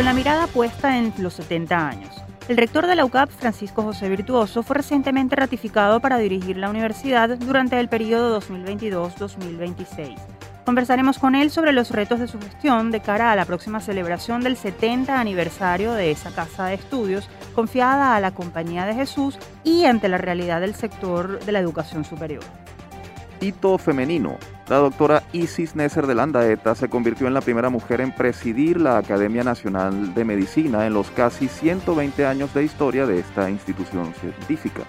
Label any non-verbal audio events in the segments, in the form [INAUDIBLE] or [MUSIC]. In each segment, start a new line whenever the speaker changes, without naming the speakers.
con la mirada puesta en los 70 años. El rector de la UCAP, Francisco José Virtuoso, fue recientemente ratificado para dirigir la universidad durante el periodo 2022-2026. Conversaremos con él sobre los retos de su gestión de cara a la próxima celebración del 70 aniversario de esa casa de estudios confiada a la Compañía de Jesús y ante la realidad del sector de la educación superior.
Hito femenino. La doctora Isis Nesser de Landaeta se convirtió en la primera mujer en presidir la Academia Nacional de Medicina en los casi 120 años de historia de esta institución científica.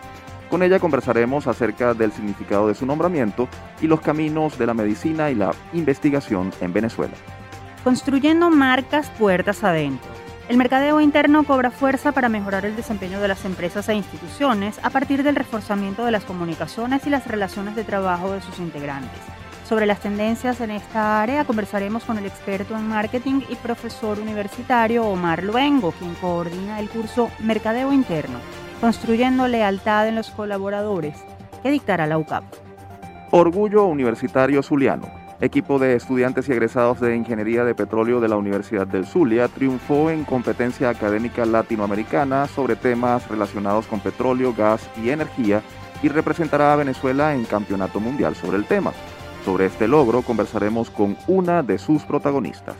Con ella conversaremos acerca del significado de su nombramiento y los caminos de la medicina y la investigación en Venezuela.
Construyendo marcas puertas adentro. El mercadeo interno cobra fuerza para mejorar el desempeño de las empresas e instituciones a partir del reforzamiento de las comunicaciones y las relaciones de trabajo de sus integrantes. Sobre las tendencias en esta área conversaremos con el experto en marketing y profesor universitario Omar Luengo, quien coordina el curso Mercadeo Interno, construyendo lealtad en los colaboradores, que dictará la UCAP.
Orgullo Universitario Zuliano. Equipo de estudiantes y egresados de Ingeniería de Petróleo de la Universidad del Zulia triunfó en competencia académica latinoamericana sobre temas relacionados con petróleo, gas y energía y representará a Venezuela en Campeonato Mundial sobre el tema. Sobre este logro conversaremos con una de sus protagonistas.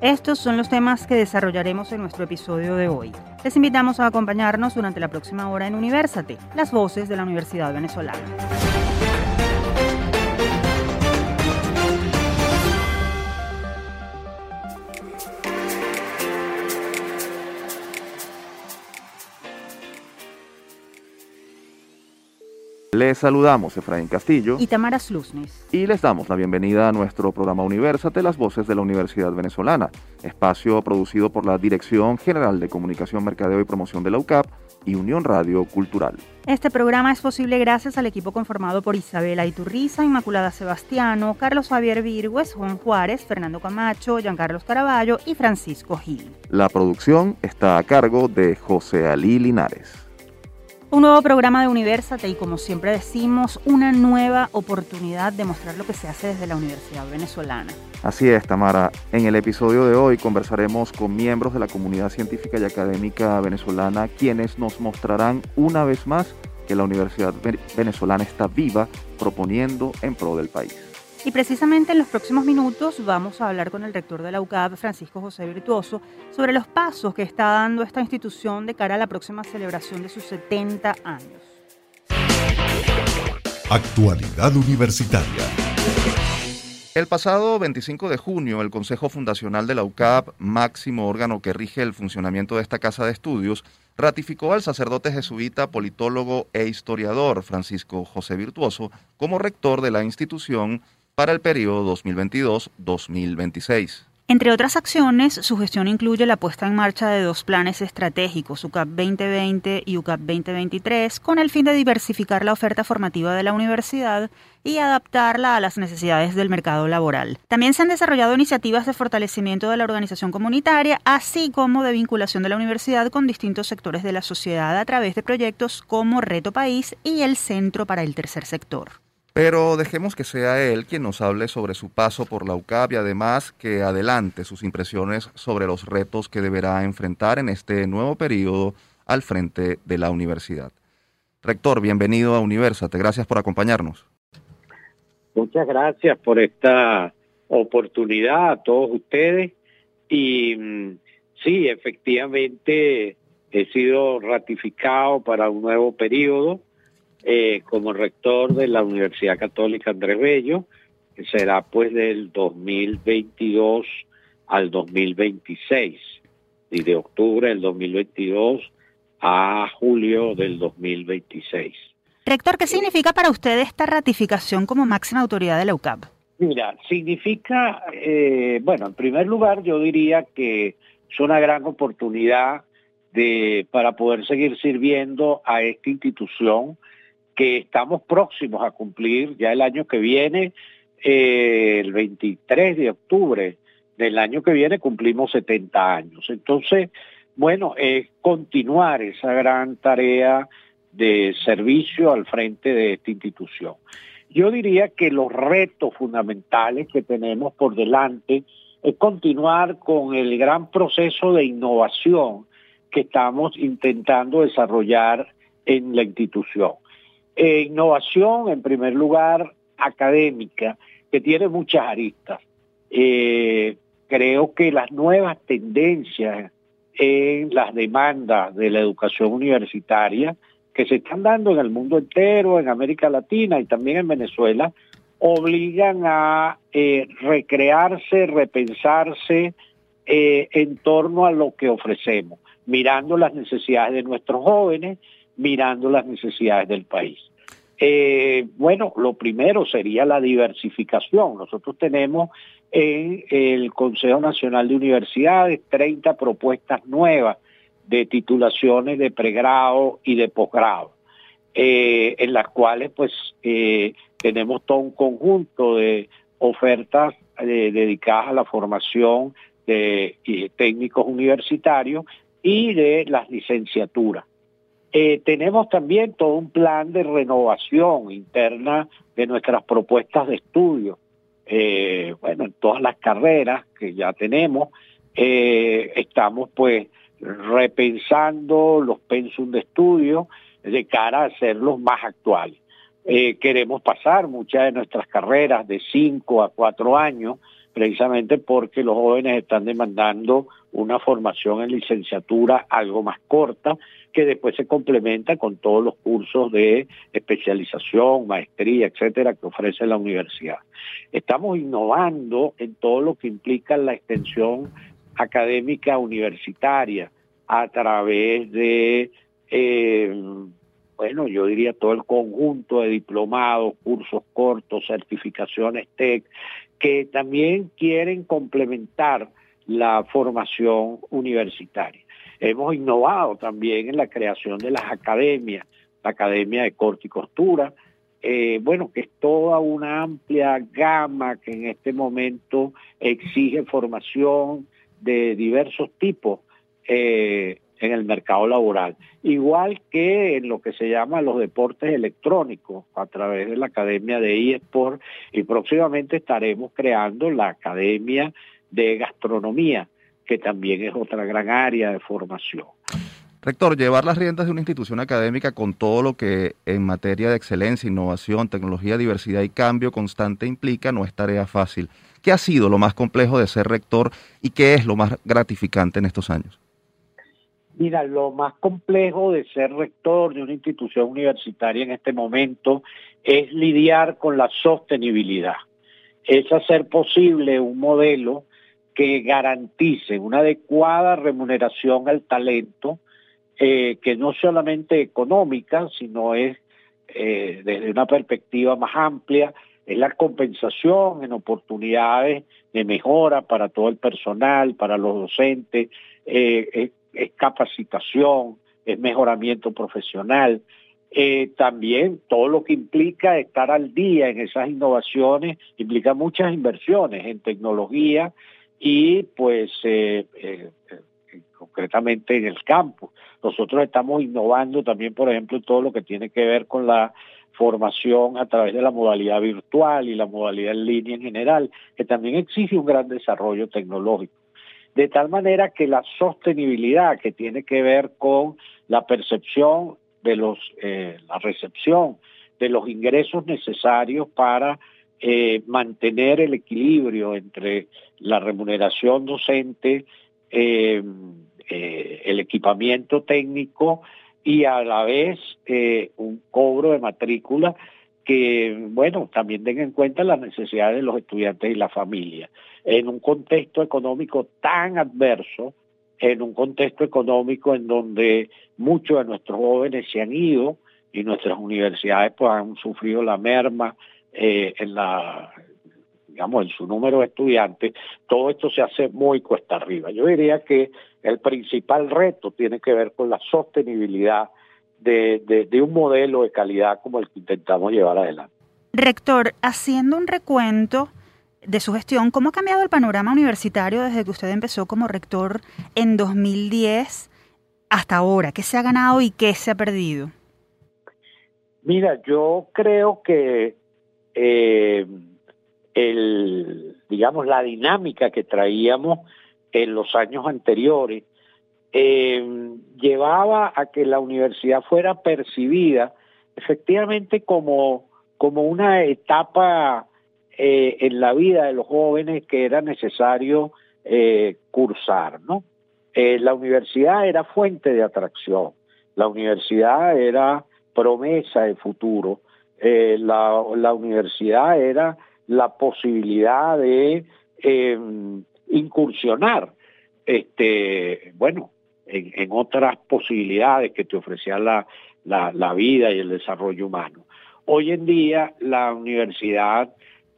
Estos son los temas que desarrollaremos en nuestro episodio de hoy. Les invitamos a acompañarnos durante la próxima hora en Universate, las voces de la Universidad Venezolana.
Les saludamos Efraín Castillo
y Tamara Slusnes.
Y les damos la bienvenida a nuestro programa Universate, las voces de la Universidad Venezolana, espacio producido por la Dirección General de Comunicación, Mercadeo y Promoción de la UCAP y Unión Radio Cultural.
Este programa es posible gracias al equipo conformado por Isabela Iturriza, Inmaculada Sebastiano, Carlos Javier Virgües, Juan Juárez, Fernando Camacho, Giancarlos Caraballo y Francisco Gil.
La producción está a cargo de José Alí Linares.
Un nuevo programa de Universate y como siempre decimos, una nueva oportunidad de mostrar lo que se hace desde la Universidad Venezolana.
Así es, Tamara. En el episodio de hoy conversaremos con miembros de la comunidad científica y académica venezolana quienes nos mostrarán una vez más que la Universidad Venezolana está viva proponiendo en pro del país.
Y precisamente en los próximos minutos vamos a hablar con el rector de la UCAP, Francisco José Virtuoso, sobre los pasos que está dando esta institución de cara a la próxima celebración de sus 70 años.
Actualidad Universitaria.
El pasado 25 de junio, el Consejo Fundacional de la UCAP, máximo órgano que rige el funcionamiento de esta casa de estudios, ratificó al sacerdote jesuita, politólogo e historiador Francisco José Virtuoso como rector de la institución para el periodo 2022-2026.
Entre otras acciones, su gestión incluye la puesta en marcha de dos planes estratégicos, UCAP 2020 y UCAP 2023, con el fin de diversificar la oferta formativa de la universidad y adaptarla a las necesidades del mercado laboral. También se han desarrollado iniciativas de fortalecimiento de la organización comunitaria, así como de vinculación de la universidad con distintos sectores de la sociedad a través de proyectos como Reto País y el Centro para el Tercer Sector.
Pero dejemos que sea él quien nos hable sobre su paso por la UCAP y además que adelante sus impresiones sobre los retos que deberá enfrentar en este nuevo periodo al frente de la universidad. Rector, bienvenido a Universate. Gracias por acompañarnos.
Muchas gracias por esta oportunidad a todos ustedes. Y mm, sí, efectivamente he sido ratificado para un nuevo periodo eh, como rector de la Universidad Católica Andrés Bello, que será pues del 2022 al 2026, y de octubre del 2022 a julio del 2026.
Rector, ¿qué significa para usted esta ratificación como máxima autoridad de la UCAP?
Mira, significa, eh, bueno, en primer lugar yo diría que es una gran oportunidad de, para poder seguir sirviendo a esta institución que estamos próximos a cumplir ya el año que viene, eh, el 23 de octubre del año que viene cumplimos 70 años. Entonces, bueno, es continuar esa gran tarea de servicio al frente de esta institución. Yo diría que los retos fundamentales que tenemos por delante es continuar con el gran proceso de innovación que estamos intentando desarrollar en la institución. Eh, innovación, en primer lugar, académica, que tiene muchas aristas. Eh, creo que las nuevas tendencias en las demandas de la educación universitaria que se están dando en el mundo entero, en América Latina y también en Venezuela, obligan a eh, recrearse, repensarse eh, en torno a lo que ofrecemos, mirando las necesidades de nuestros jóvenes, mirando las necesidades del país. Eh, bueno, lo primero sería la diversificación. Nosotros tenemos en el Consejo Nacional de Universidades 30 propuestas nuevas de titulaciones de pregrado y de posgrado, eh, en las cuales pues eh, tenemos todo un conjunto de ofertas dedicadas a la formación de técnicos universitarios y de las licenciaturas. Tenemos también todo un plan de renovación interna de nuestras propuestas de estudio. bueno, en todas las carreras que ya tenemos, estamos pues repensando los pensum de estudio de cara a hacerlos más actuales. Eh, queremos pasar muchas de nuestras carreras de 5 a 4 años, precisamente porque los jóvenes están demandando una formación en licenciatura algo más corta, que después se complementa con todos los cursos de especialización, maestría, etcétera, que ofrece la universidad. Estamos innovando en todo lo que implica la extensión académica universitaria a través de, eh, bueno, yo diría todo el conjunto de diplomados, cursos cortos, certificaciones TEC, que también quieren complementar la formación universitaria. Hemos innovado también en la creación de las academias, la Academia de Corte y Costura, eh, bueno, que es toda una amplia gama que en este momento exige formación de diversos tipos eh, en el mercado laboral. Igual que en lo que se llama los deportes electrónicos a través de la Academia de eSport y próximamente estaremos creando la Academia de Gastronomía, que también es otra gran área de formación.
Rector, llevar las riendas de una institución académica con todo lo que en materia de excelencia, innovación, tecnología, diversidad y cambio constante implica no es tarea fácil. ¿Qué ha sido lo más complejo de ser rector y qué es lo más gratificante en estos años?
Mira, lo más complejo de ser rector de una institución universitaria en este momento es lidiar con la sostenibilidad. Es hacer posible un modelo que garantice una adecuada remuneración al talento, eh, que no solamente económica, sino es eh, desde una perspectiva más amplia, es la compensación en oportunidades de mejora para todo el personal, para los docentes, eh, es, capacitación, es mejoramiento profesional. también todo lo que implica estar al día en esas innovaciones implica muchas inversiones en tecnología y pues concretamente en el campo. Nosotros estamos innovando también, por ejemplo, todo lo que tiene que ver con la formación a través de la modalidad virtual y la modalidad en línea en general, que también exige un gran desarrollo tecnológico. De tal manera que la sostenibilidad que tiene que ver con la percepción de los, eh, la recepción de los ingresos necesarios para eh, mantener el equilibrio entre la remuneración docente, eh, eh, el equipamiento técnico y a la vez un cobro de matrícula que, bueno, también tenga en cuenta las necesidades de los estudiantes y la familia. En un contexto económico tan adverso, en un contexto económico en donde muchos de nuestros jóvenes se han ido y nuestras universidades pues han sufrido la merma eh, en la digamos, en su número de estudiantes, todo esto se hace muy cuesta arriba. Yo diría que el principal reto tiene que ver con la sostenibilidad de, un modelo de calidad como el que intentamos llevar adelante.
Rector, haciendo un recuento de su gestión, ¿cómo ha cambiado el panorama universitario desde que usted empezó como rector en 2010 hasta ahora? ¿Qué se ha ganado y qué se ha perdido?
Mira, yo creo que eh, digamos, la dinámica que traíamos en los años anteriores, eh, llevaba a que la universidad fuera percibida efectivamente como, como una etapa eh, en la vida de los jóvenes que era necesario cursar, ¿no? la universidad era fuente de atracción, la universidad era promesa de futuro, la, la, universidad era la posibilidad de em, incursionar, este, bueno, en, otras posibilidades que te ofrecía la, la, vida y el desarrollo humano. Hoy en día la universidad,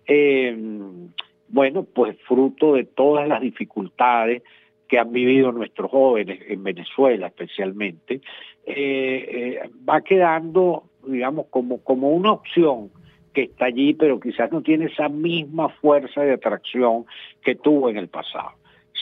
em, bueno, pues fruto de todas las dificultades que han vivido nuestros jóvenes en Venezuela especialmente, eh, eh, va quedando, digamos, como, como una opción que está allí, pero quizás no tiene esa misma fuerza de atracción que tuvo en el pasado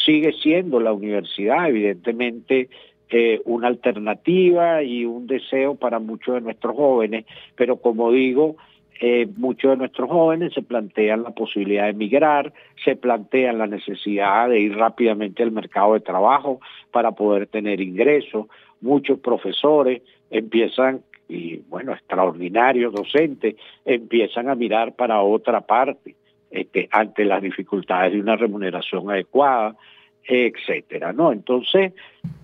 sigue siendo la universidad, evidentemente, eh, una alternativa y un deseo para muchos de nuestros jóvenes, pero como digo, eh, muchos de nuestros jóvenes se plantean la posibilidad de emigrar, se plantean la necesidad de ir rápidamente al mercado de trabajo para poder tener ingresos. Muchos profesores empiezan, y bueno, extraordinarios docentes, empiezan a mirar para otra parte. Este, ante las dificultades de una remuneración adecuada, etcétera, ¿no? Entonces,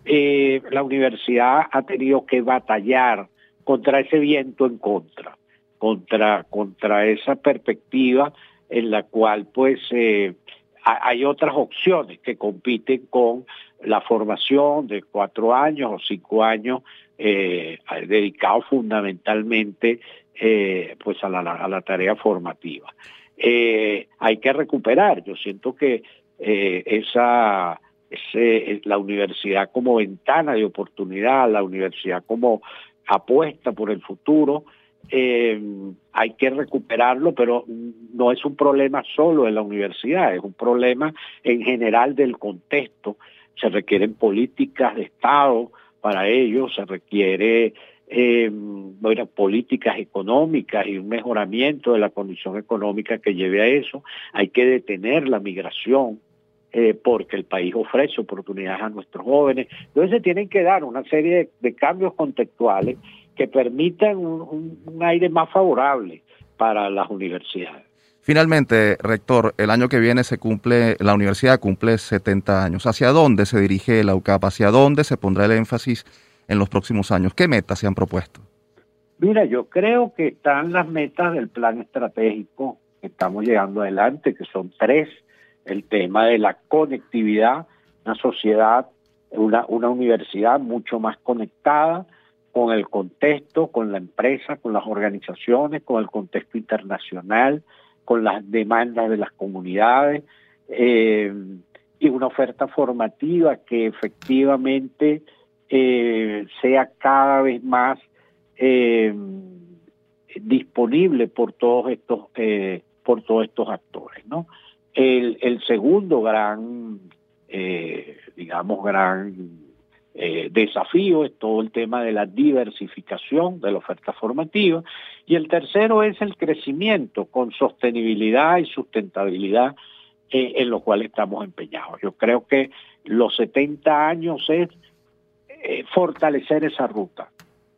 eh, la universidad ha tenido que batallar contra ese viento en contra, contra, contra esa perspectiva en la cual, pues, eh, hay otras opciones que compiten con la formación de cuatro años o cinco años eh, dedicados fundamentalmente pues a la, tarea formativa eh, hay que recuperar. Yo siento que eh, esa, la universidad como ventana de oportunidad, la universidad como apuesta por el futuro, eh, hay que recuperarlo, pero no es un problema solo de la universidad, es un problema en general del contexto. Se requieren políticas de Estado para ello, se requiere eh, políticas económicas y un mejoramiento de la condición económica que lleve a eso. Hay que detener la migración eh, porque el país ofrece oportunidades a nuestros jóvenes. Entonces se tienen que dar una serie de, cambios contextuales que permitan un aire más favorable para las universidades.
Finalmente, rector, el año que viene se cumple, la universidad cumple 70 años. ¿Hacia dónde se dirige la UCAP? ¿Hacia dónde se pondrá el énfasis en los próximos años? ¿Qué metas se han propuesto?
Mira, yo creo que están las metas del plan estratégico que estamos llegando adelante, que son tres. El tema de la conectividad, una sociedad, una, una universidad mucho más conectada con el contexto, con la empresa, con las organizaciones, con el contexto internacional, con las demandas de las comunidades, eh, y una oferta formativa que efectivamente eh, sea cada vez más eh, disponible por todos estos por todos estos actores no el segundo gran digamos gran desafío es todo el tema de la diversificación de la oferta formativa y el tercero es el crecimiento con sostenibilidad y sustentabilidad en lo cual estamos empeñados. Yo creo que los 70 años es eh, fortalecer esa ruta.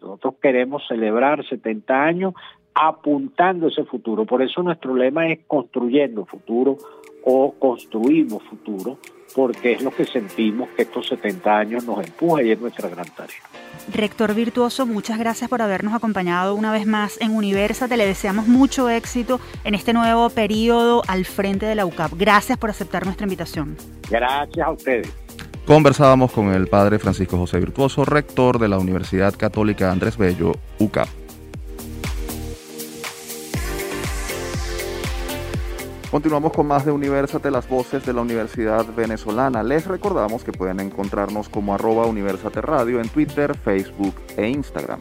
Nosotros queremos celebrar 70 años apuntando ese futuro. Por eso nuestro lema es construyendo futuro o construimos futuro, porque es lo que sentimos que estos 70 años nos empuja y es nuestra gran tarea.
Rector Virtuoso, muchas gracias por habernos acompañado una vez más en Universate. Le deseamos mucho éxito en este nuevo periodo al frente de la UCAP. Gracias por aceptar nuestra invitación.
Gracias a ustedes.
Conversábamos con el padre Francisco José Virtuoso, rector de la Universidad Católica Andrés Bello, UCAP. Continuamos con más de Universate, las voces de la Universidad Venezolana. Les recordamos que pueden encontrarnos como arroba Universate Radio en Twitter, Facebook e Instagram.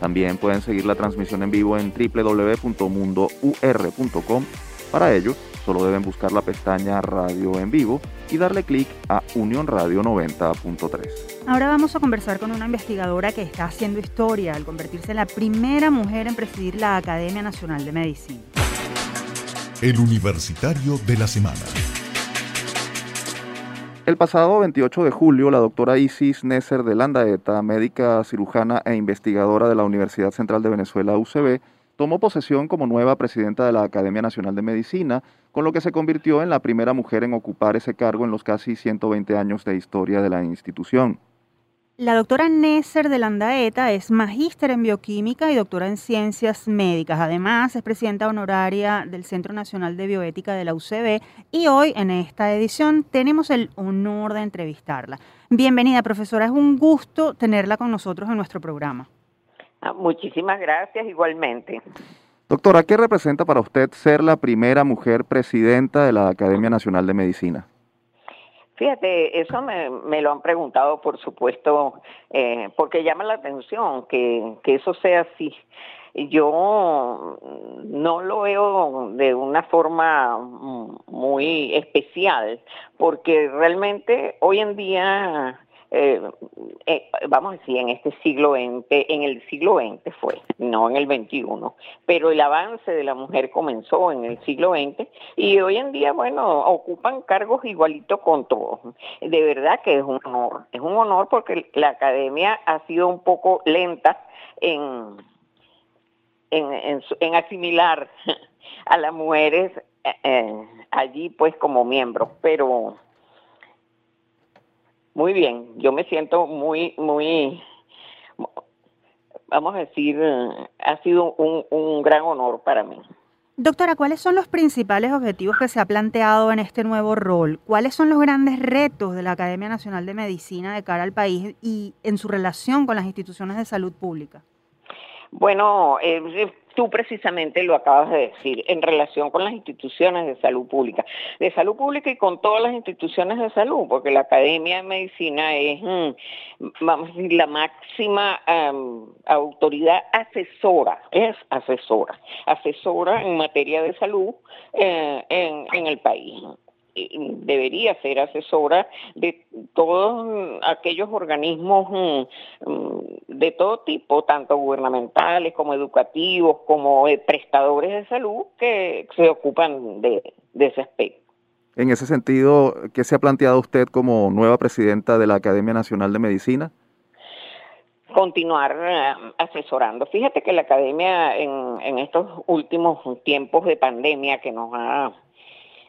También pueden seguir la transmisión en vivo en www.mundour.com. Para ello, Solo deben buscar la pestaña Radio en vivo y darle clic a Unión Radio 90.3.
Ahora vamos a conversar con una investigadora que está haciendo historia al convertirse en la primera mujer en presidir la Academia Nacional de Medicina.
El Universitario de la Semana.
El pasado 28 de julio, la doctora Isis Neser de Landaeta, médica cirujana e investigadora de la Universidad Central de Venezuela, UCB, tomó posesión como nueva presidenta de la Academia Nacional de Medicina, con lo que se convirtió en la primera mujer en ocupar ese cargo en los casi 120 años de historia de la institución.
La doctora Nesser de Landaeta es magíster en bioquímica y doctora en ciencias médicas. Además, es presidenta honoraria del Centro Nacional de Bioética de la UCB y hoy en esta edición tenemos el honor de entrevistarla. Bienvenida, profesora. Es un gusto tenerla con nosotros en nuestro programa.
Ah, muchísimas gracias, igualmente.
Doctora, ¿qué representa para usted ser la primera mujer presidenta de la Academia Nacional de Medicina?
Fíjate, eso me, lo han preguntado, por supuesto, eh, porque llama la atención que, que eso sea así. Yo no lo veo de una forma muy especial, porque realmente hoy en día eh, eh, vamos a decir, en este siglo XX, en el siglo XX fue, no en el XXI, pero el avance de la mujer comenzó en el siglo XX y hoy en día, bueno, ocupan cargos igualitos con todos. De verdad que es un honor, es un honor porque la academia ha sido un poco lenta en, en, en, asimilar [LAUGHS] a las mujeres eh, allí pues como miembros, pero muy bien, yo me siento muy, muy, vamos a decir, ha sido un, gran honor para mí.
Doctora, ¿cuáles son los principales objetivos que se ha planteado en este nuevo rol? ¿Cuáles son los grandes retos de la Academia Nacional de Medicina de cara al país y en su relación con las instituciones de salud pública?
Bueno, eh, tú precisamente lo acabas de decir, en relación con las instituciones de salud pública, de salud pública y con todas las instituciones de salud, porque la Academia de Medicina es, mm, vamos a decir, la máxima autoridad asesora, es asesora, asesora en materia de salud eh, en el país debería ser asesora de todos aquellos organismos mm, mm, de todo tipo, tanto gubernamentales como educativos, como prestadores de salud que se ocupan de, ese aspecto.
En ese sentido, ¿qué se ha planteado usted como nueva presidenta de la Academia Nacional de Medicina?
continuar eh, asesorando. Fíjate que la academia en, en, estos últimos tiempos de pandemia que nos ha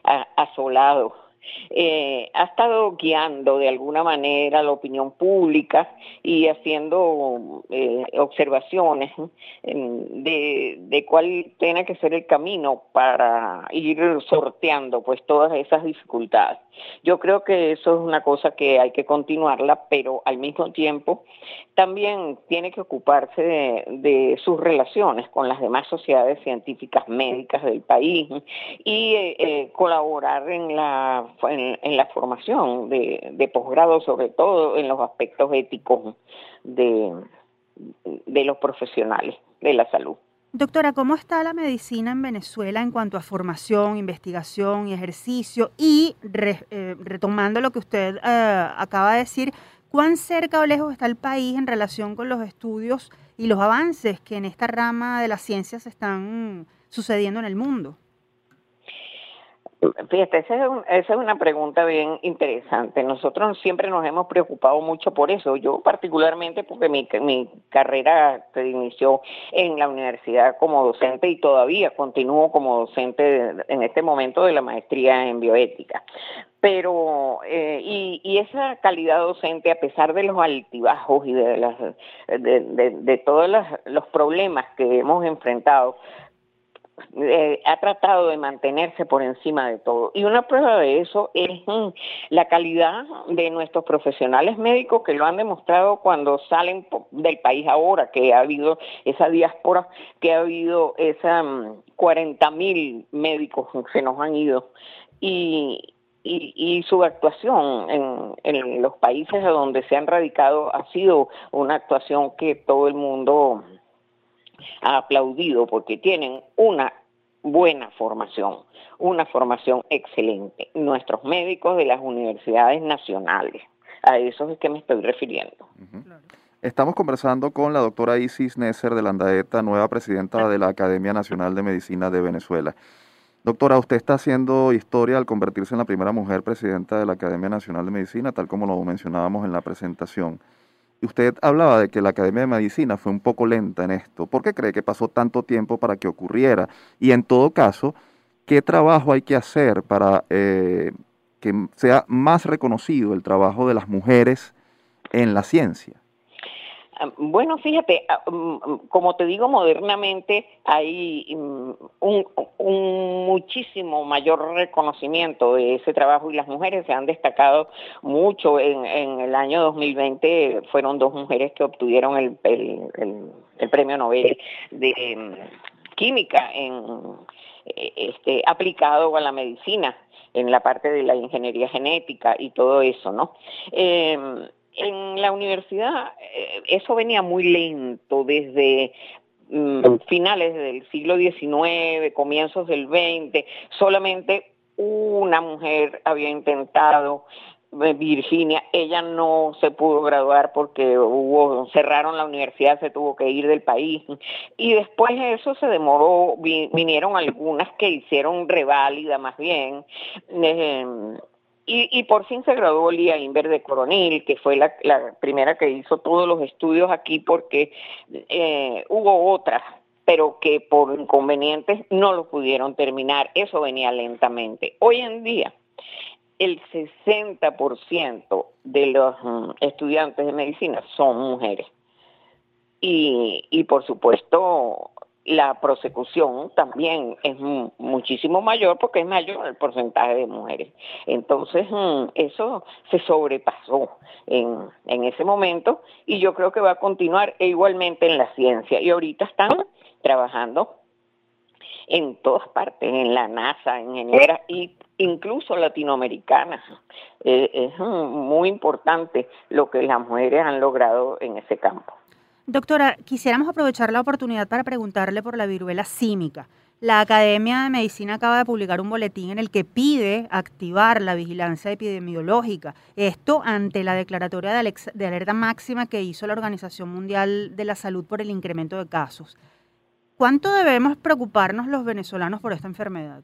asolado. Eh, ha estado guiando de alguna manera la opinión pública y haciendo eh, observaciones de, de, cuál tiene que ser el camino para ir sorteando pues todas esas dificultades. Yo creo que eso es una cosa que hay que continuarla, pero al mismo tiempo también tiene que ocuparse de, sus relaciones con las demás sociedades científicas médicas del país y eh, eh, colaborar en la, en, la formación de, posgrado, sobre todo en los aspectos éticos de, de los profesionales de la salud.
Doctora, ¿cómo está la medicina en Venezuela en cuanto a formación, investigación y ejercicio? Y eh, retomando lo que usted acaba de decir, ¿Cuán cerca o lejos está el país en relación con los estudios y los avances que en esta rama de las ciencias están sucediendo en el mundo?
Fíjate, esa es, una pregunta bien interesante. Nosotros siempre nos hemos preocupado mucho por eso. Yo particularmente porque mi, mi carrera se inició en la universidad como docente y todavía continúo como docente en este momento de la maestría en bioética. Pero, eh, y, esa calidad docente, a pesar de los altibajos y de, las, de todos los problemas que hemos enfrentado, eh, ha tratado de mantenerse por encima de todo. Y una prueba de eso es mm, la calidad de nuestros profesionales médicos que lo han demostrado cuando salen del país ahora, que ha habido esa diáspora, que ha habido esa 40 mm, mil médicos que nos han ido. Y, su actuación en, los países donde se han radicado ha sido una actuación que todo el mundo aplaudido porque tienen una buena formación, una formación excelente. Nuestros médicos de las universidades nacionales, a eso es que me estoy refiriendo.
Estamos conversando con la doctora Isis Nesser de Landaeta, nueva presidenta de la Academia Nacional de Medicina de Venezuela. Doctora, usted está haciendo historia al convertirse en la primera mujer presidenta de la Academia Nacional de Medicina, tal como lo mencionábamos en la presentación. Usted hablaba de que la Academia de Medicina fue un poco lenta en esto. ¿Por qué cree que pasó tanto tiempo para que ocurriera? Y en todo caso, ¿qué trabajo hay que hacer para eh, que sea más reconocido el trabajo de las mujeres en la ciencia?
Ah, bueno, fíjate, ah, mm, mm, como te digo, modernamente hay mm, un, muchísimo mayor reconocimiento de ese trabajo y las mujeres se han destacado mucho. En, el año 2020 fueron dos mujeres que obtuvieron el, premio Nobel de química en eh, este aplicado a la medicina en la parte de la ingeniería genética y todo eso, ¿no? Eh, en la universidad eh, eso venía muy lento desde mm, finales del siglo XIX, comienzos del XX, solamente una mujer había intentado eh, Virginia, ella no se pudo graduar porque hubo cerraron la universidad, se tuvo que ir del país y después de eso se demoró, vinieron algunas que hicieron reválida más bien. Eh, y, por fin se graduó Lía Inver de Coronil, que fue la, primera que hizo todos los estudios aquí porque eh, hubo otras, pero que por inconvenientes no lo pudieron terminar. Eso venía lentamente. Hoy en día, el 60% de los mm, estudiantes de medicina son mujeres. Y, y por supuesto, la prosecución también es muchísimo mayor porque es mayor el porcentaje de mujeres. Entonces, mm, eso se sobrepasó en, en ese momento y yo creo que va a continuar e igualmente en la ciencia. Y ahorita están trabajando en todas partes, en la NASA, en Genera y incluso latinoamericanas. Eh, es mm, muy importante lo que las mujeres han logrado en ese campo.
Doctora, quisiéramos aprovechar la oportunidad para preguntarle por la viruela símica. La Academia de Medicina acaba de publicar un boletín en el que pide activar la vigilancia epidemiológica. Esto ante la declaratoria de, alerta máxima que hizo la Organización Mundial de la Salud por el incremento de casos. ¿Cuánto debemos preocuparnos los venezolanos por esta enfermedad?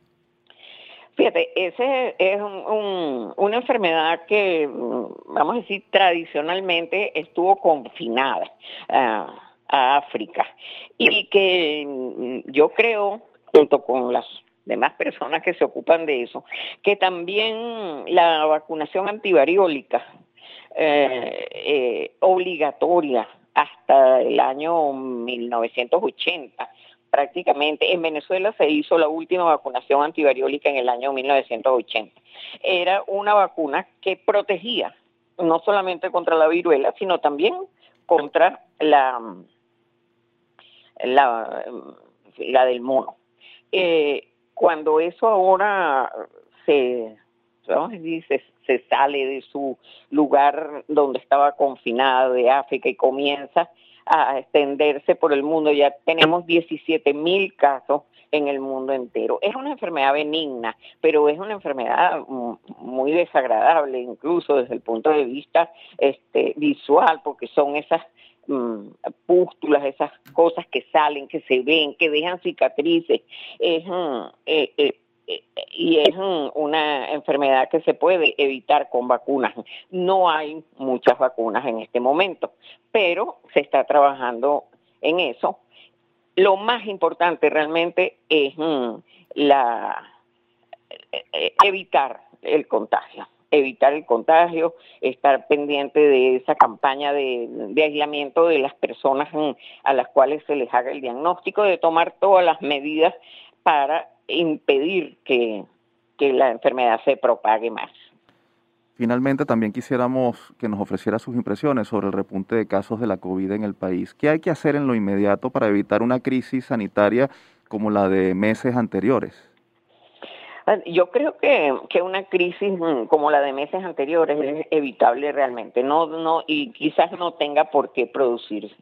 Fíjate, esa es una enfermedad que, vamos a decir, tradicionalmente estuvo confinada a África y que yo creo, junto con las demás personas que se ocupan de eso, que también la vacunación antivariólica eh, eh, obligatoria hasta el año 1980 prácticamente. En Venezuela se hizo la última vacunación antivariólica en el año 1980. Era una vacuna que protegía no solamente contra la viruela, sino también contra la, la, del mono. Eh, cuando eso ahora se, se, se sale de su lugar donde estaba confinada de África y comienza a extenderse por el mundo. Ya tenemos 17 mil casos en el mundo entero. Es una enfermedad benigna, pero es una enfermedad muy desagradable, incluso desde el punto de vista este, visual, porque son esas mm, pústulas, esas cosas que salen, que se ven, que dejan cicatrices. Es, mm, eh, eh, y es una enfermedad que se puede evitar con vacunas. No hay muchas vacunas en este momento, pero se está trabajando en eso. Lo más importante realmente es mm, la eh, evitar el contagio evitar el contagio, estar pendiente de esa campaña de, de, aislamiento de las personas mm, a las cuales se les haga el diagnóstico, de tomar todas las medidas para impedir que, la enfermedad se propague más.
Finalmente, también quisiéramos que nos ofreciera sus impresiones sobre el repunte de casos de la COVID en el país. ¿Qué hay que hacer en lo inmediato para evitar una crisis sanitaria como la de meses anteriores?
Yo creo que, que una crisis mm, como la de meses anteriores es evitable realmente, no, no, y quizás no tenga por qué producirse,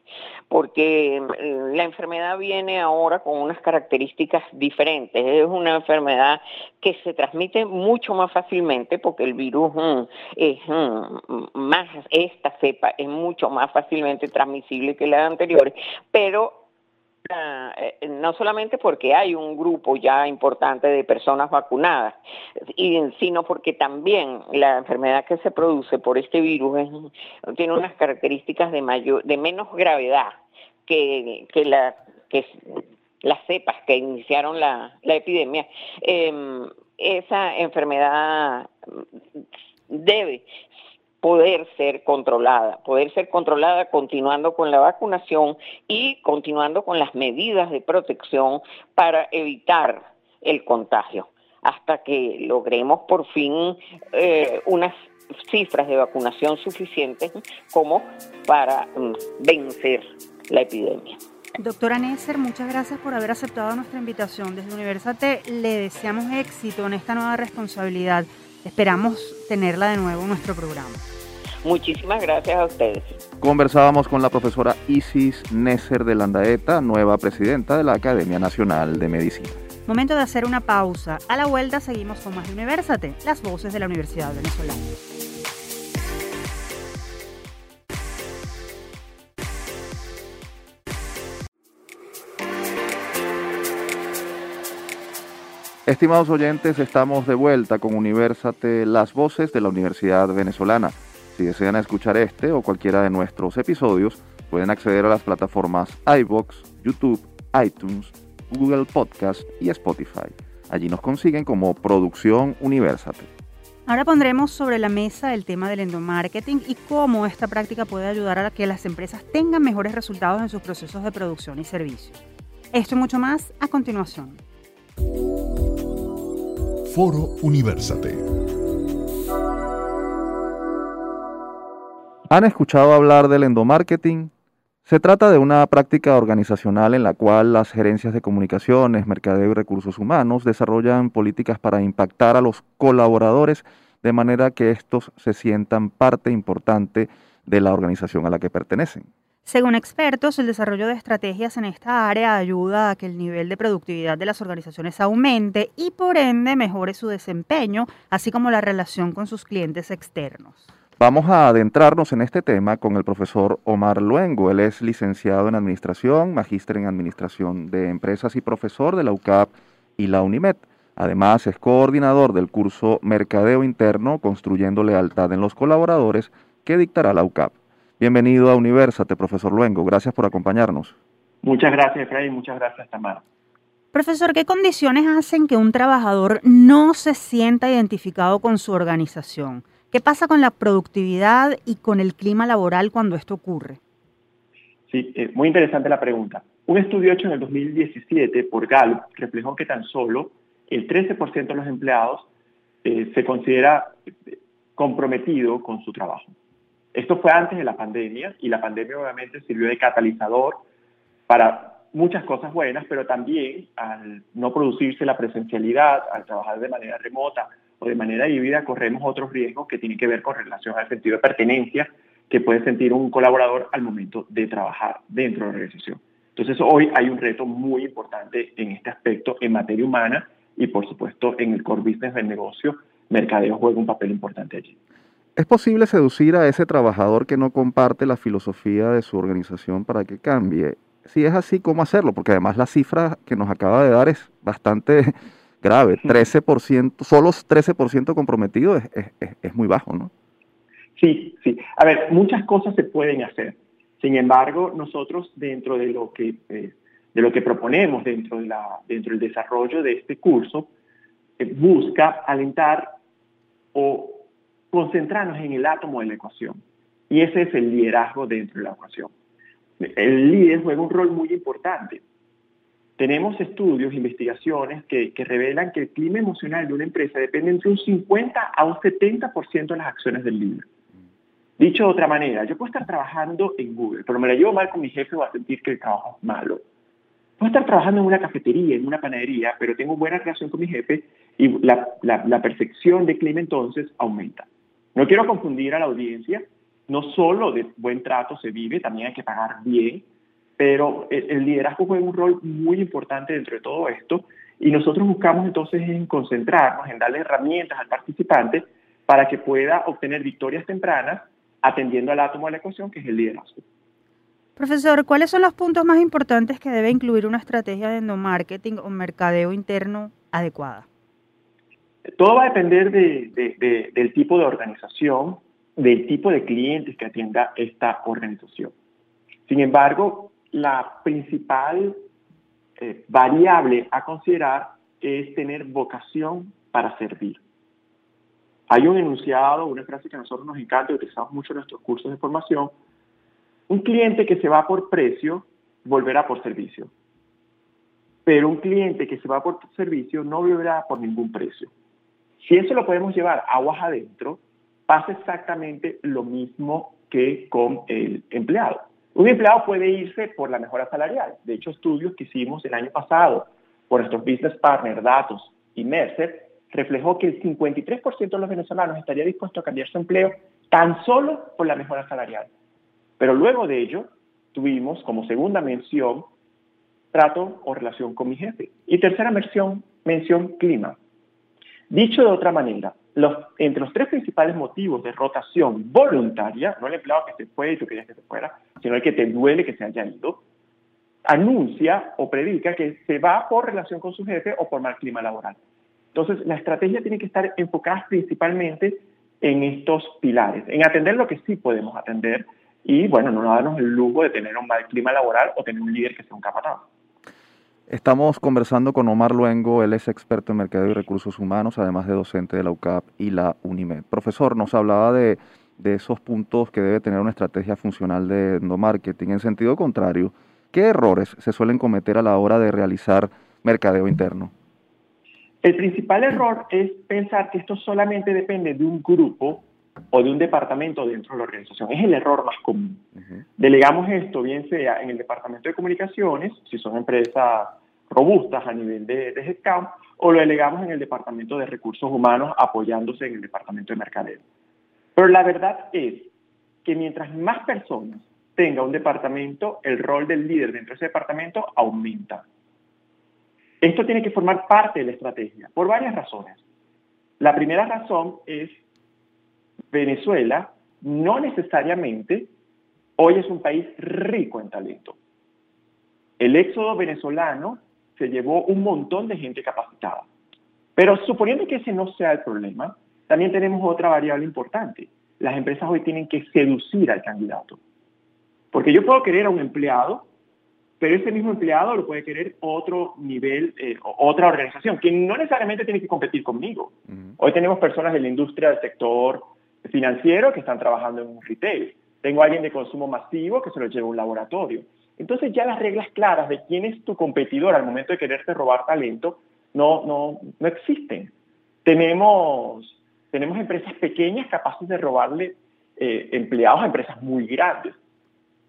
porque mm, la enfermedad viene ahora con unas características diferentes. Es una enfermedad que se transmite mucho más fácilmente porque el virus mm, es más, esta cepa es mucho más fácilmente transmisible que la anterior, pero no solamente porque hay un grupo ya importante de personas vacunadas, sino porque también la enfermedad que se produce por este virus tiene unas características de mayor, de menos gravedad que, que la que las cepas que iniciaron la, epidemia. Em, esa enfermedad debe poder ser controlada, poder ser controlada continuando con la vacunación y continuando con las medidas de protección para evitar el contagio, hasta que logremos por fin eh, unas cifras de vacunación suficientes como para mm, vencer la epidemia.
Doctora Nesser, muchas gracias por haber aceptado nuestra invitación. Desde Universate le deseamos éxito en esta nueva responsabilidad. Esperamos tenerla de nuevo en nuestro programa.
Muchísimas gracias a ustedes.
Conversábamos con la profesora Isis Nesser de Landaeta, nueva presidenta de la Academia Nacional de Medicina.
Momento de hacer una pausa. A la vuelta seguimos con más de Universate, las voces de la Universidad Venezolana.
Estimados oyentes, estamos de vuelta con Universate, las voces de la Universidad Venezolana. Si desean escuchar este o cualquiera de nuestros episodios, pueden acceder a las plataformas iBox, YouTube, iTunes, Google Podcast y Spotify. Allí nos consiguen como Producción Universate.
Ahora pondremos sobre la mesa el tema del endomarketing y cómo esta práctica puede ayudar a que las empresas tengan mejores resultados en sus procesos de producción y servicio. Esto y mucho más a continuación.
Foro Universate.
¿Han escuchado hablar del endomarketing? Se trata de una práctica organizacional en la cual las gerencias de comunicaciones, mercadeo y recursos humanos desarrollan políticas para impactar a los colaboradores de manera que estos se sientan parte importante de la organización a la que pertenecen.
Según expertos, el desarrollo de estrategias en esta área ayuda a que el nivel de productividad de las organizaciones aumente y por ende mejore su desempeño, así como la relación con sus clientes externos.
Vamos a adentrarnos en este tema con el profesor Omar Luengo. Él es licenciado en Administración, magíster en Administración de Empresas y profesor de la UCAP y la UNIMED. Además, es coordinador del curso Mercadeo Interno, Construyendo Lealtad en los Colaboradores, que dictará la UCAP. Bienvenido a Universate, profesor Luengo. Gracias por acompañarnos.
Muchas gracias, Freddy. Muchas gracias, Tamara.
Profesor, ¿qué condiciones hacen que un trabajador no se sienta identificado con su organización? ¿Qué pasa con la productividad y con el clima laboral cuando esto ocurre?
Sí, eh, muy interesante la pregunta. Un estudio hecho en el 2017 por Gallup reflejó que tan solo el 13% de los empleados eh, se considera eh, comprometido con su trabajo. Esto fue antes de la pandemia y la pandemia obviamente sirvió de catalizador para muchas cosas buenas, pero también al no producirse la presencialidad, al trabajar de manera remota o de manera híbrida, corremos otros riesgos que tienen que ver con relación al sentido de pertenencia que puede sentir un colaborador al momento de trabajar dentro de la organización. Entonces hoy hay un reto muy importante en este aspecto en materia humana y por supuesto en el core business del negocio, mercadeo juega un papel importante allí.
¿Es posible seducir a ese trabajador que no comparte la filosofía de su organización para que cambie? Si es así, ¿cómo hacerlo? Porque además la cifra que nos acaba de dar es bastante grave. 13%, solo 13% comprometido es, es, muy bajo, ¿no?
Sí, sí. A ver, muchas cosas se pueden hacer. Sin embargo, nosotros dentro de lo que, eh, de lo que proponemos dentro, de la, dentro del desarrollo de este curso, eh, busca alentar o concentrarnos en el átomo de la ecuación. Y ese es el liderazgo dentro de la ecuación. El líder juega un rol muy importante. Tenemos estudios, investigaciones que, revelan que el clima emocional de una empresa depende entre un 50 a un 70% de las acciones del líder. Dicho de otra manera, yo puedo estar trabajando en Google, pero me la llevo mal con mi jefe, voy a sentir que el trabajo es malo. Puedo estar trabajando en una cafetería, en una panadería, pero tengo buena relación con mi jefe y la, la percepción de clima entonces aumenta. No quiero confundir a la audiencia, no solo de buen trato se vive, también hay que pagar bien, pero el, liderazgo juega un rol muy importante dentro de todo esto y nosotros buscamos entonces en concentrarnos, en darle herramientas al participante para que pueda obtener victorias tempranas atendiendo al átomo de la ecuación que es el liderazgo.
Profesor, ¿cuáles son los puntos más importantes que debe incluir una estrategia de endomarketing o mercadeo interno adecuada?
Todo va a depender del tipo de organización, del tipo de clientes que atienda esta organización. Sin embargo, la principal eh, variable a considerar es tener vocación para servir. Hay un enunciado, una frase que a nosotros nos encanta y utilizamos mucho en nuestros cursos de formación. Un cliente que se va por precio volverá por servicio. Pero un cliente que se va por servicio no volverá por ningún precio. Si eso lo podemos llevar aguas adentro, pasa exactamente lo mismo que con el empleado. Un empleado puede irse por la mejora salarial. De hecho, estudios que hicimos el año pasado por nuestros business partners, Datos y Mercer, reflejó que el 53% de los venezolanos estaría dispuesto a cambiar su empleo tan solo por la mejora salarial. Pero luego de ello, tuvimos como segunda mención trato o relación con mi jefe. Y tercera mención, mención clima. Dicho de otra manera, entre los tres principales motivos de rotación voluntaria, no el empleado que se fue y tú querías que se fuera, sino el que te duele que se haya ido, anuncia o predica que se va por relación con su jefe o por mal clima laboral. Entonces, la estrategia tiene que estar enfocada principalmente en estos pilares, en atender lo que sí podemos atender y, bueno, no darnos el lujo de tener un mal clima laboral o tener un líder que sea un capataz.
Estamos conversando con Omar Luengo, él es experto en mercado y recursos humanos, además de docente de la UCAP y la UNIMED. Profesor, nos hablaba de, de esos puntos que debe tener una estrategia funcional de endomarketing. En sentido contrario, ¿qué errores se suelen cometer a la hora de realizar mercadeo interno?
El principal error es pensar que esto solamente depende de un grupo o de un departamento dentro de la organización. Es el error más común. Delegamos esto, bien sea en el departamento de comunicaciones, si son empresas robustas a nivel de, de headcount, o lo delegamos en el departamento de recursos humanos apoyándose en el departamento de mercadeo. Pero la verdad es que mientras más personas tenga un departamento, el rol del líder dentro de ese departamento aumenta. Esto tiene que formar parte de la estrategia por varias razones. La primera razón es Venezuela no necesariamente hoy es un país rico en talento. El éxodo venezolano se llevó un montón de gente capacitada. Pero suponiendo que ese no sea el problema, también tenemos otra variable importante. Las empresas hoy tienen que seducir al candidato. Porque yo puedo querer a un empleado pero ese mismo empleado lo puede querer otro nivel, eh, otra organización, que no necesariamente tiene que competir conmigo. Hoy tenemos personas de la industria del sector financiero que están trabajando en un retail. Tengo a alguien de consumo masivo que se lo lleva a un laboratorio. Entonces ya las reglas claras de quién es tu competidor al momento de quererte robar talento no, no, no existen. Tenemos, tenemos empresas pequeñas capaces de robarle eh, empleados a empresas muy grandes.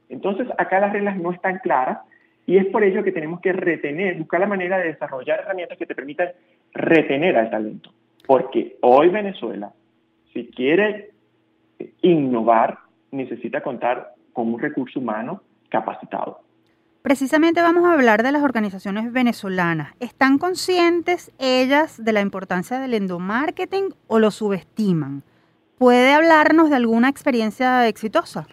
Entonces acá las reglas no están claras y es por ello que tenemos que retener, buscar la manera de desarrollar herramientas que te permitan retener al talento. Porque hoy Venezuela, si quiere innovar, necesita contar con un recurso humano capacitado.
Precisamente vamos a hablar de las organizaciones venezolanas. ¿Están conscientes ellas de la importancia del endomarketing o lo subestiman? ¿Puede hablarnos de alguna experiencia exitosa?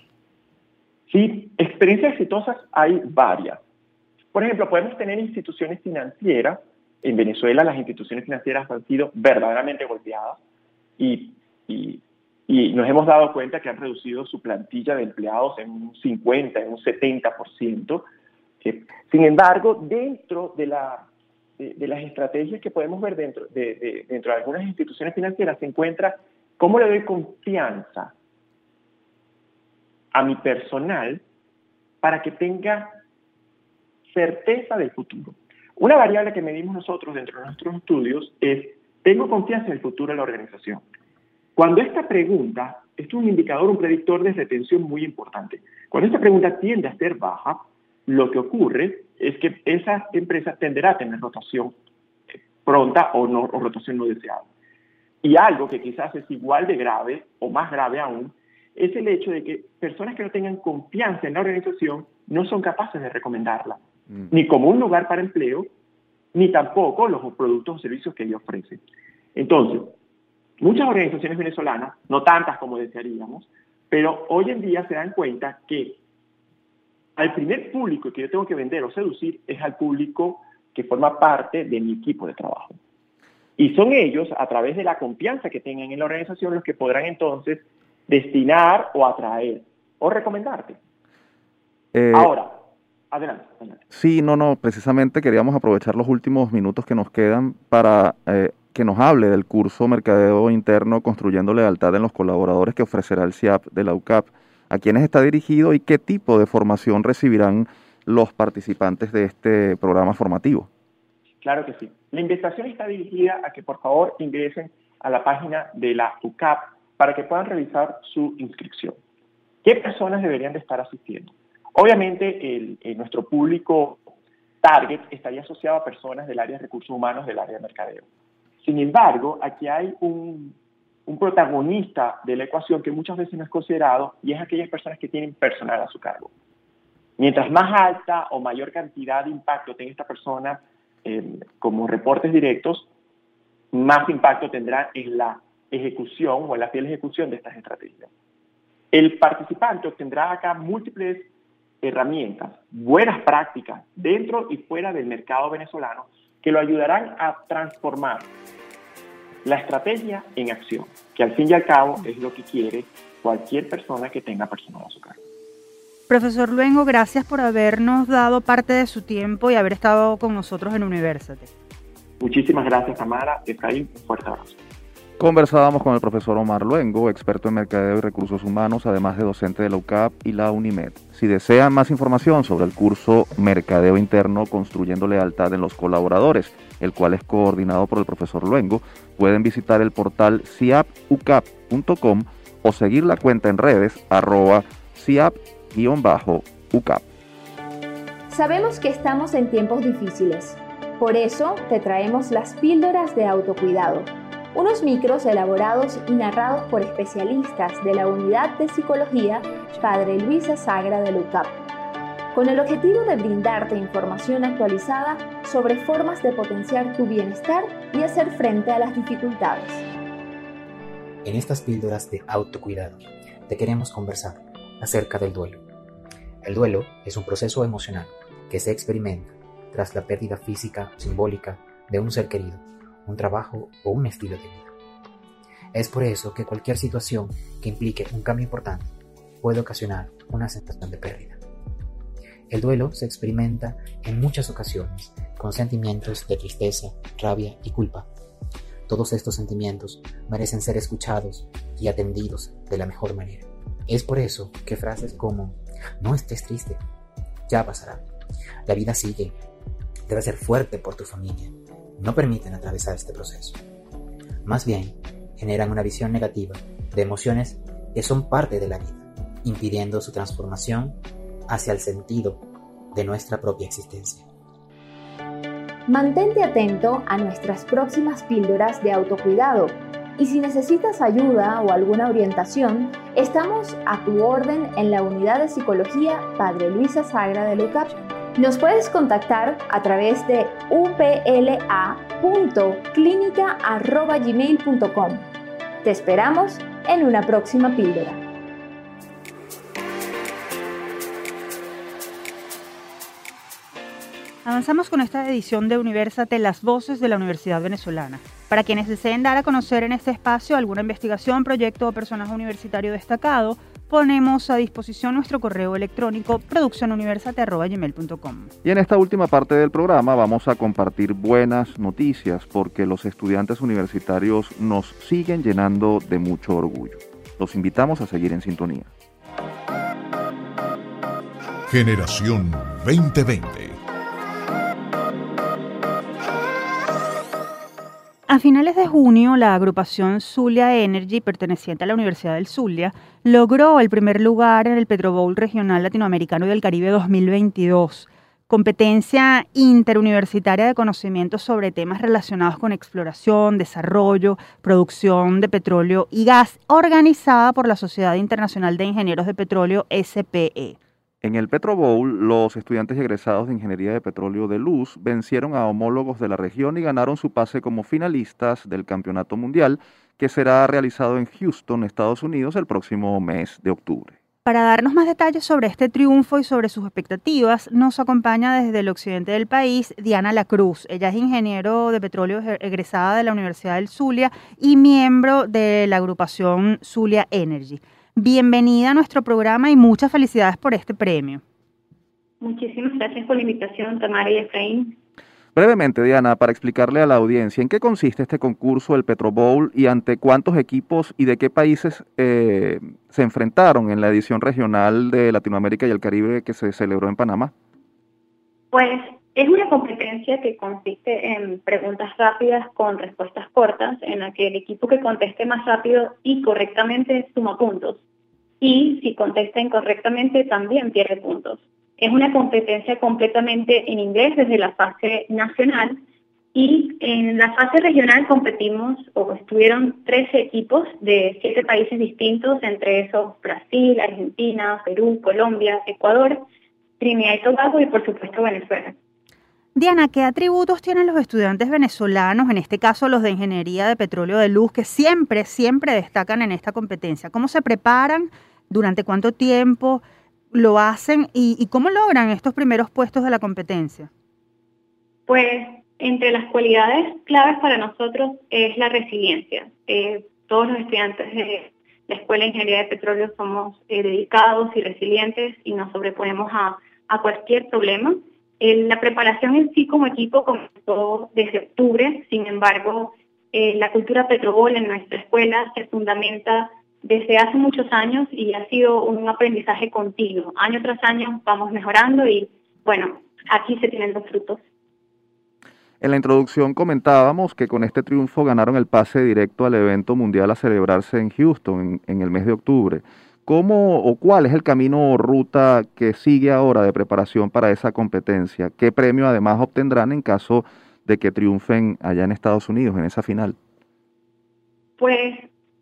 Sí, experiencias exitosas hay varias. Por ejemplo, podemos tener instituciones financieras. En Venezuela las instituciones financieras han sido verdaderamente golpeadas y, nos hemos dado cuenta que han reducido su plantilla de empleados en un 50, en un 70%. Sin embargo, dentro de, la, de, las estrategias que podemos ver dentro de, dentro de algunas instituciones financieras se encuentra cómo le doy confianza a mi personal para que tenga certeza del futuro. Una variable que medimos nosotros dentro de nuestros estudios es, ¿tengo confianza en el futuro de la organización? Cuando esta pregunta, esto es un indicador, un predictor de retención muy importante. Cuando esta pregunta tiende a ser baja, lo que ocurre es que esa empresa tenderá a tener rotación pronta o, no, o rotación no deseada. Y algo que quizás es igual de grave o más grave aún, es el hecho de que personas que no tengan confianza en la organización no son capaces de recomendarla. Mm. ni como un lugar para empleo, ni tampoco los productos o servicios que ellos ofrecen. Entonces, muchas organizaciones venezolanas, no tantas como desearíamos, pero hoy en día se dan cuenta que al primer público que yo tengo que vender o seducir es al público que forma parte de mi equipo de trabajo. Y son ellos, a través de la confianza que tengan en la organización, los que podrán entonces destinar o atraer o recomendarte. Eh, Ahora, adelante,
Sí, no, no, precisamente queríamos aprovechar los últimos minutos que nos quedan para eh, que nos hable del curso Mercadeo Interno Construyendo Lealtad en los Colaboradores que ofrecerá el CIAP de la UCAP. ¿A quiénes está dirigido y qué tipo de formación recibirán los participantes de este programa formativo?
Claro que sí. La invitación está dirigida a que por favor ingresen a la página de la UCAP para que puedan revisar su inscripción. ¿Qué personas deberían de estar asistiendo? Obviamente nuestro público target estaría asociado a personas del área de recursos humanos del área de mercadeo. Sin embargo, aquí hay un, protagonista de la ecuación que muchas veces no es considerado y es aquellas personas que tienen personal a su cargo. Mientras más alta o mayor cantidad de impacto tenga esta persona eh, como reportes directos, más impacto tendrá en la ejecución o en la fiel ejecución de estas estrategias. El participante obtendrá acá múltiples herramientas, buenas prácticas dentro y fuera del mercado venezolano que lo ayudarán a transformar la estrategia en acción, que al fin y al cabo es lo que quiere cualquier persona que tenga personal a su cargo.
Profesor Luengo, gracias por habernos dado parte de su tiempo y haber estado con nosotros en University.
Muchísimas gracias, Tamara. Efraín, un fuerte abrazo.
Conversábamos con el profesor Omar Luengo, experto en mercadeo y recursos humanos, además de docente de la UCAP y la UNIMED. Si desean más información sobre el curso Mercadeo Interno Construyendo Lealtad en los Colaboradores, el cual es coordinado por el profesor Luengo, pueden visitar el portal ciapucap.com o seguir la cuenta en redes arroba ciap-ucap.
Sabemos que estamos en tiempos difíciles, por eso te traemos las píldoras de autocuidado unos micros elaborados y narrados por especialistas de la Unidad de Psicología Padre Luisa Sagra de LUCAP, con el objetivo de brindarte información actualizada sobre formas de potenciar tu bienestar y hacer frente a las dificultades.
En estas píldoras de autocuidado te queremos conversar acerca del duelo. El duelo es un proceso emocional que se experimenta tras la pérdida física simbólica de un ser querido un trabajo o un estilo de vida. Es por eso que cualquier situación que implique un cambio importante puede ocasionar una sensación de pérdida. El duelo se experimenta en muchas ocasiones con sentimientos de tristeza, rabia y culpa. Todos estos sentimientos merecen ser escuchados y atendidos de la mejor manera. Es por eso que frases como no estés triste, ya pasará, la vida sigue, debes ser fuerte por tu familia, no permiten atravesar este proceso. Más bien, generan una visión negativa de emociones que son parte de la vida, impidiendo su transformación hacia el sentido de nuestra propia existencia.
Mantente atento a nuestras próximas píldoras de autocuidado y si necesitas ayuda o alguna orientación, estamos a tu orden en la unidad de psicología Padre Luisa Sagra de Lucap nos puedes contactar a través de upla.clinica.gmail.com. Te esperamos en una próxima píldora.
Avanzamos con esta edición de Universate, las voces de la Universidad Venezolana. Para quienes deseen dar a conocer en este espacio alguna investigación, proyecto o personaje universitario destacado, ponemos a disposición nuestro correo electrónico produccionuniversate.gmail.com.
Y en esta última parte del programa vamos a compartir buenas noticias porque los estudiantes universitarios nos siguen llenando de mucho orgullo. Los invitamos a seguir en sintonía.
Generación 2020
A finales de junio, la agrupación Zulia Energy, perteneciente a la Universidad del Zulia, logró el primer lugar en el Petrobowl Regional Latinoamericano y del Caribe 2022, competencia interuniversitaria de conocimientos sobre temas relacionados con exploración, desarrollo, producción de petróleo y gas, organizada por la Sociedad Internacional de Ingenieros de Petróleo, SPE.
En el Petro Bowl, los estudiantes egresados de Ingeniería de Petróleo de Luz vencieron a homólogos de la región y ganaron su pase como finalistas del Campeonato Mundial, que será realizado en Houston, Estados Unidos, el próximo mes de octubre.
Para darnos más detalles sobre este triunfo y sobre sus expectativas, nos acompaña desde el occidente del país Diana Lacruz. Ella es ingeniero de petróleo egresada de la Universidad del Zulia y miembro de la agrupación Zulia Energy. Bienvenida a nuestro programa y muchas felicidades por este premio.
Muchísimas gracias por la invitación, Tamara y Efraín.
Brevemente, Diana, para explicarle a la audiencia en qué consiste este concurso, el Petro Bowl, y ante cuántos equipos y de qué países eh, se enfrentaron en la edición regional de Latinoamérica y el Caribe que se celebró en Panamá.
Pues es una competencia que consiste en preguntas rápidas con respuestas cortas, en la que el equipo que conteste más rápido y correctamente suma puntos. Y si contesta incorrectamente también pierde puntos. Es una competencia completamente en inglés desde la fase nacional y en la fase regional competimos o estuvieron 13 equipos de 7 países distintos, entre esos Brasil, Argentina, Perú, Colombia, Ecuador, Trinidad y Tobago y por supuesto Venezuela.
Diana, ¿qué atributos tienen los estudiantes venezolanos, en este caso los de Ingeniería de Petróleo de Luz, que siempre, siempre destacan en esta competencia? ¿Cómo se preparan? ¿Durante cuánto tiempo? lo hacen y, cómo logran estos primeros puestos de la competencia?
Pues entre las cualidades claves para nosotros es la resiliencia. Eh, todos los estudiantes de la Escuela de Ingeniería de Petróleo somos eh, dedicados y resilientes y nos sobreponemos a, cualquier problema. La preparación en sí como equipo comenzó desde octubre, sin embargo, eh, la cultura Petrobol en nuestra escuela se fundamenta desde hace muchos años y ha sido un aprendizaje continuo. Año tras año vamos mejorando y bueno, aquí se tienen los frutos.
En la introducción comentábamos que con este triunfo ganaron el pase directo al evento mundial a celebrarse en Houston en, el mes de octubre. ¿Cómo o cuál es el camino o ruta que sigue ahora de preparación para esa competencia? ¿Qué premio además obtendrán en caso de que triunfen allá en Estados Unidos en esa final?
Pues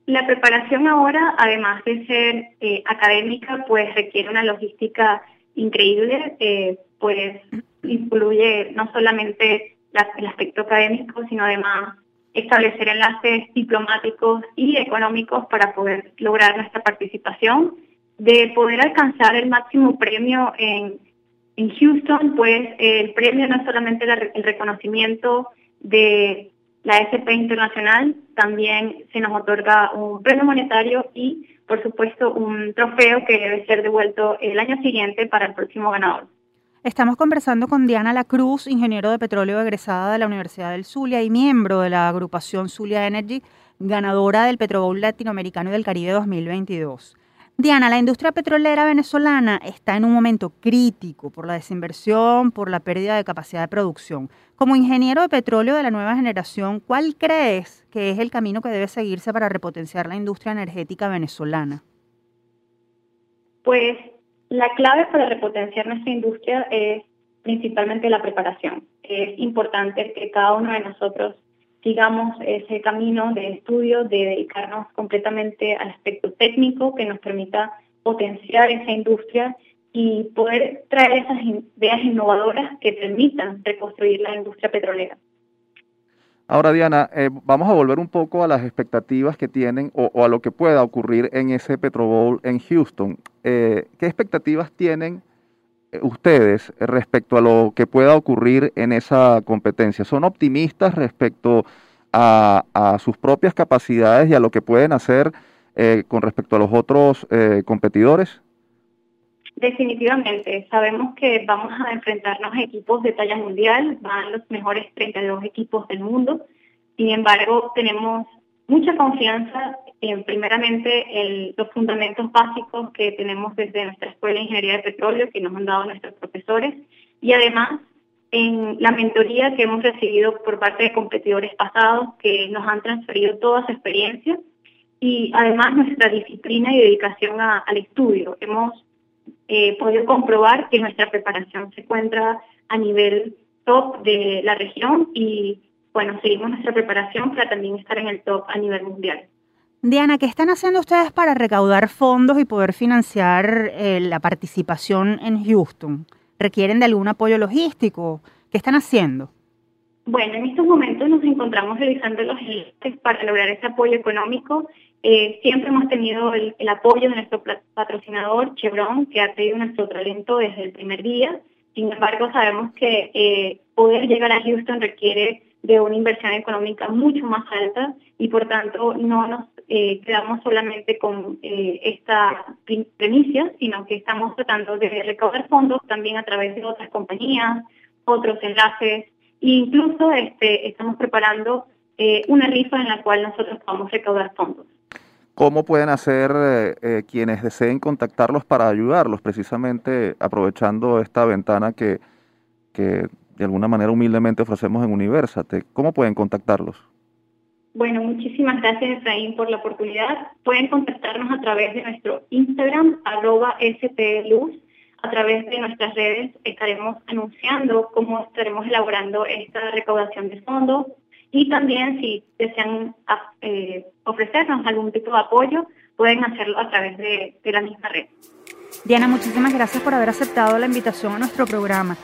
la preparación ahora, además de ser eh, académica, pues requiere una logística increíble, eh, pues incluye no solamente el aspecto académico, sino además establecer enlaces diplomáticos y económicos para poder lograr nuestra participación, de poder alcanzar el máximo premio en, en Houston, pues el premio no es solamente el reconocimiento de la SP Internacional también se nos otorga un premio monetario y, por supuesto, un trofeo que debe ser devuelto el año siguiente para el próximo ganador.
Estamos conversando con Diana Lacruz, ingeniero de petróleo egresada de la Universidad del Zulia y miembro de la agrupación Zulia Energy, ganadora del Petrobowl Latinoamericano y del Caribe 2022. Diana, la industria petrolera venezolana está en un momento crítico por la desinversión, por la pérdida de capacidad de producción. Como ingeniero de petróleo de la nueva generación, ¿cuál crees que es el camino que debe seguirse para repotenciar la industria energética venezolana?
Pues la clave para repotenciar nuestra industria es principalmente la preparación. Es importante que cada uno de nosotros sigamos ese camino de estudio, de dedicarnos completamente al aspecto técnico que nos permita potenciar esa industria y poder traer esas ideas innovadoras que permitan reconstruir la industria petrolera.
Ahora, Diana, eh, vamos a volver un poco a las expectativas que tienen o, a lo que pueda ocurrir en ese Petro Bowl en Houston. Eh, ¿Qué expectativas tienen eh, ustedes respecto a lo que pueda ocurrir en esa competencia? ¿Son optimistas respecto a, sus propias capacidades y a lo que pueden hacer eh, con respecto a los otros eh, competidores?
Definitivamente, sabemos que vamos a enfrentarnos a equipos de talla mundial, van los mejores 32 equipos del mundo, sin embargo tenemos mucha confianza en primeramente los fundamentos básicos que tenemos desde nuestra Escuela de Ingeniería de Petróleo que nos han dado nuestros profesores y además en la mentoría que hemos recibido por parte de competidores pasados que nos han transferido toda su experiencia y además nuestra disciplina y dedicación al estudio. Hemos eh, podido comprobar que nuestra preparación se encuentra a nivel top de la región y bueno, seguimos nuestra preparación para también estar en el top a nivel mundial.
Diana, ¿qué están haciendo ustedes para recaudar fondos y poder financiar eh, la participación en Houston? ¿Requieren de algún apoyo logístico? ¿Qué están haciendo?
Bueno, en estos momentos nos encontramos realizando los para lograr ese apoyo económico Eh, siempre hemos tenido el, apoyo de nuestro patrocinador Chevron, que ha tenido nuestro talento desde el primer día. Sin embargo, sabemos que eh, poder llegar a Houston requiere de una inversión económica mucho más alta y por tanto no nos eh, quedamos solamente con esta premisa, sino que estamos tratando de recaudar fondos también a través de otras compañías, otros enlaces e incluso este, estamos preparando una rifa en la cual nosotros podamos recaudar fondos.
¿Cómo pueden hacer eh, eh, quienes deseen contactarlos para ayudarlos, precisamente aprovechando esta ventana que, que de alguna manera humildemente ofrecemos en Universate? ¿Cómo pueden contactarlos?
Bueno, muchísimas gracias Efraín por la oportunidad. Pueden contactarnos a través de nuestro Instagram, arroba. A través de nuestras redes estaremos anunciando cómo estaremos elaborando esta recaudación de fondos y también si desean ah, eh, ofrecernos algún tipo de apoyo, pueden hacerlo a través de, la misma red.
Diana, muchísimas gracias por haber aceptado la invitación a nuestro programa.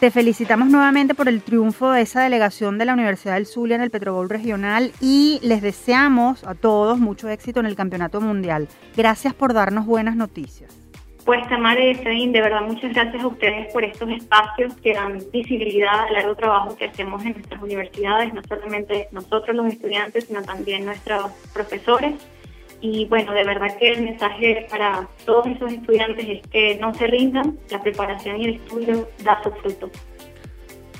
Te felicitamos nuevamente por el triunfo de esa delegación de la Universidad del Zulia en el Petrobol Regional y les deseamos a todos mucho éxito en el Campeonato Mundial. Gracias por darnos buenas noticias.
Pues Tamara y de verdad muchas gracias a ustedes por estos espacios que dan visibilidad al largo trabajo que hacemos en nuestras universidades, no solamente nosotros los estudiantes, sino también nuestros profesores. Y bueno, de verdad que el mensaje para todos esos estudiantes es que no se rindan, la preparación y el estudio da su fruto.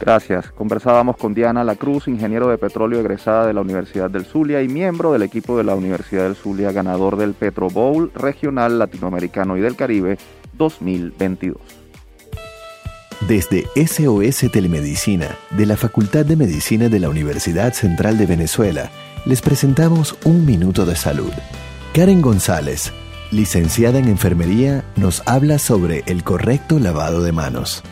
Gracias. Conversábamos con Diana La Cruz, ingeniero de petróleo egresada de la Universidad del Zulia y miembro del equipo de la Universidad del Zulia, ganador del Petro Bowl Regional Latinoamericano y del Caribe 2022.
Desde SOS Telemedicina, de la Facultad de Medicina de la Universidad Central de Venezuela, les presentamos Un Minuto de Salud. Karen González, licenciada en Enfermería, nos habla sobre el correcto lavado de manos.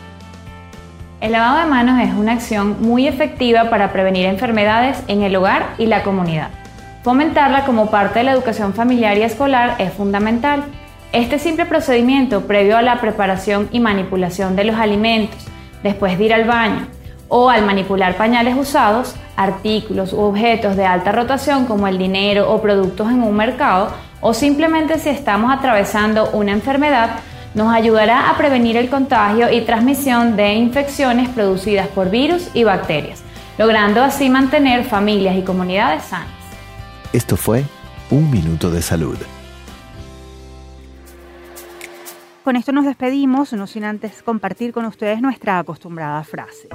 El lavado de manos es una acción muy efectiva para prevenir enfermedades en el hogar y la comunidad. Fomentarla como parte de la educación familiar y escolar es fundamental. Este simple procedimiento previo a la preparación y manipulación de los alimentos, después de ir al baño o al manipular pañales usados, artículos u objetos de alta rotación como el dinero o productos en un mercado, o simplemente si estamos atravesando una enfermedad, nos ayudará a prevenir el contagio y transmisión de infecciones producidas por virus y bacterias, logrando así mantener familias y comunidades sanas.
Esto fue Un Minuto de Salud.
Con esto nos despedimos, no sin antes compartir con ustedes nuestra acostumbrada frase.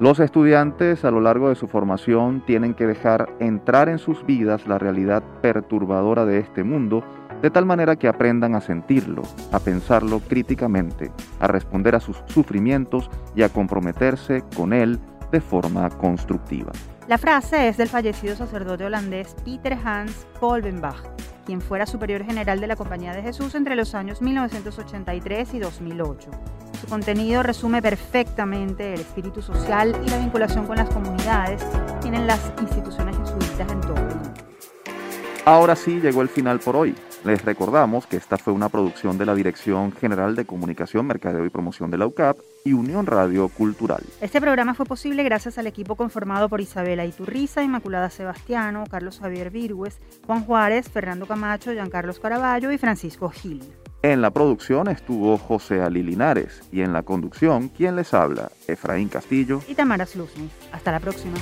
Los estudiantes a lo largo de su formación tienen que dejar entrar en sus vidas la realidad perturbadora de este mundo, de tal manera que aprendan a sentirlo, a pensarlo críticamente, a responder a sus sufrimientos y a comprometerse con él de forma constructiva.
La frase es del fallecido sacerdote holandés Peter Hans Kolbenbach, quien fuera superior general de la Compañía de Jesús entre los años 1983 y 2008. Su contenido resume perfectamente el espíritu social y la vinculación con las comunidades que tienen las instituciones jesuitas en todo el mundo.
Ahora sí llegó el final por hoy. Les recordamos que esta fue una producción de la Dirección General de Comunicación, Mercadeo y Promoción de la UCAP y Unión Radio Cultural.
Este programa fue posible gracias al equipo conformado por Isabela Iturriza, Inmaculada Sebastiano, Carlos Javier Virgües, Juan Juárez, Fernando Camacho, Giancarlos Caraballo y Francisco Gil.
En la producción estuvo José Ali Linares y en la conducción, quien les habla, Efraín Castillo
y Tamara Sluzny. Hasta la próxima.